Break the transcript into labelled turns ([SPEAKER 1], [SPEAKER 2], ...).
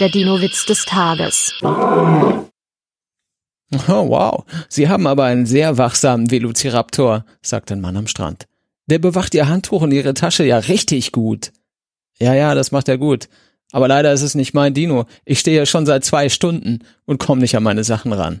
[SPEAKER 1] Der Dino-Witz des Tages.
[SPEAKER 2] Oh, wow. Sie haben aber einen sehr wachsamen Velociraptor, sagt ein Mann am Strand. Der bewacht Ihr Handtuch und Ihre Tasche ja richtig gut. Ja, ja, das macht er gut. Aber leider ist es nicht mein Dino. Ich stehe hier schon seit zwei Stunden und komme nicht an meine Sachen ran.